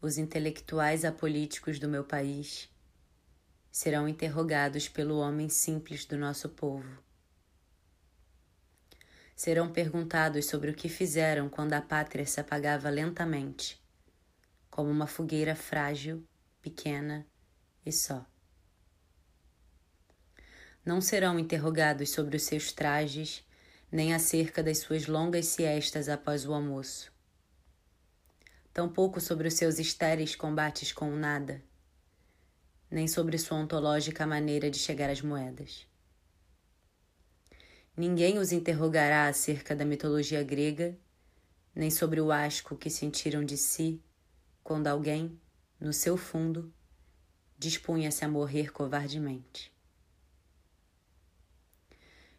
os intelectuais apolíticos do meu país serão interrogados pelo homem simples do nosso povo. Serão perguntados sobre o que fizeram quando a pátria se apagava lentamente, como uma fogueira frágil, pequena e só. Não serão interrogados sobre os seus trajes, nem acerca das suas longas siestas após o almoço. Tampouco sobre os seus estéreis combates com o nada nem sobre sua ontológica maneira de chegar às moedas. Ninguém os interrogará acerca da mitologia grega, nem sobre o asco que sentiram de si quando alguém, no seu fundo, dispunha-se a morrer covardemente.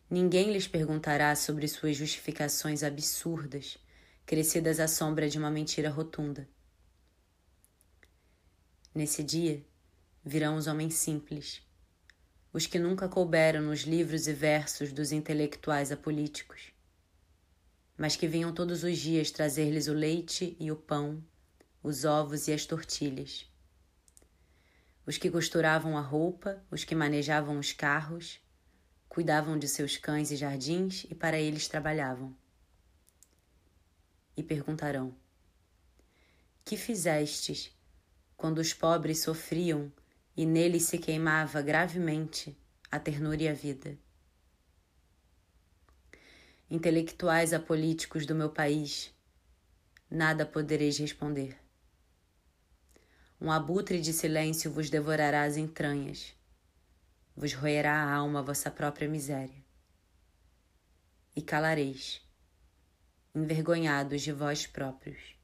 Ninguém lhes perguntará sobre suas justificações absurdas, crescidas à sombra de uma mentira rotunda. Nesse dia, virão os homens simples, os que nunca couberam nos livros e versos dos intelectuais apolíticos, mas que vinham todos os dias trazer-lhes o leite e o pão, os ovos e as tortilhas. Os que costuravam a roupa, os que manejavam os carros, cuidavam de seus cães e jardins e para eles trabalhavam. E perguntarão: Que fizestes quando os pobres sofriam e nele se queimava gravemente a ternura e a vida. Intelectuais apolíticos do meu país, nada podereis responder. Um abutre de silêncio vos devorará as entranhas, vos roerá a alma a vossa própria miséria. E calareis, envergonhados de vós próprios.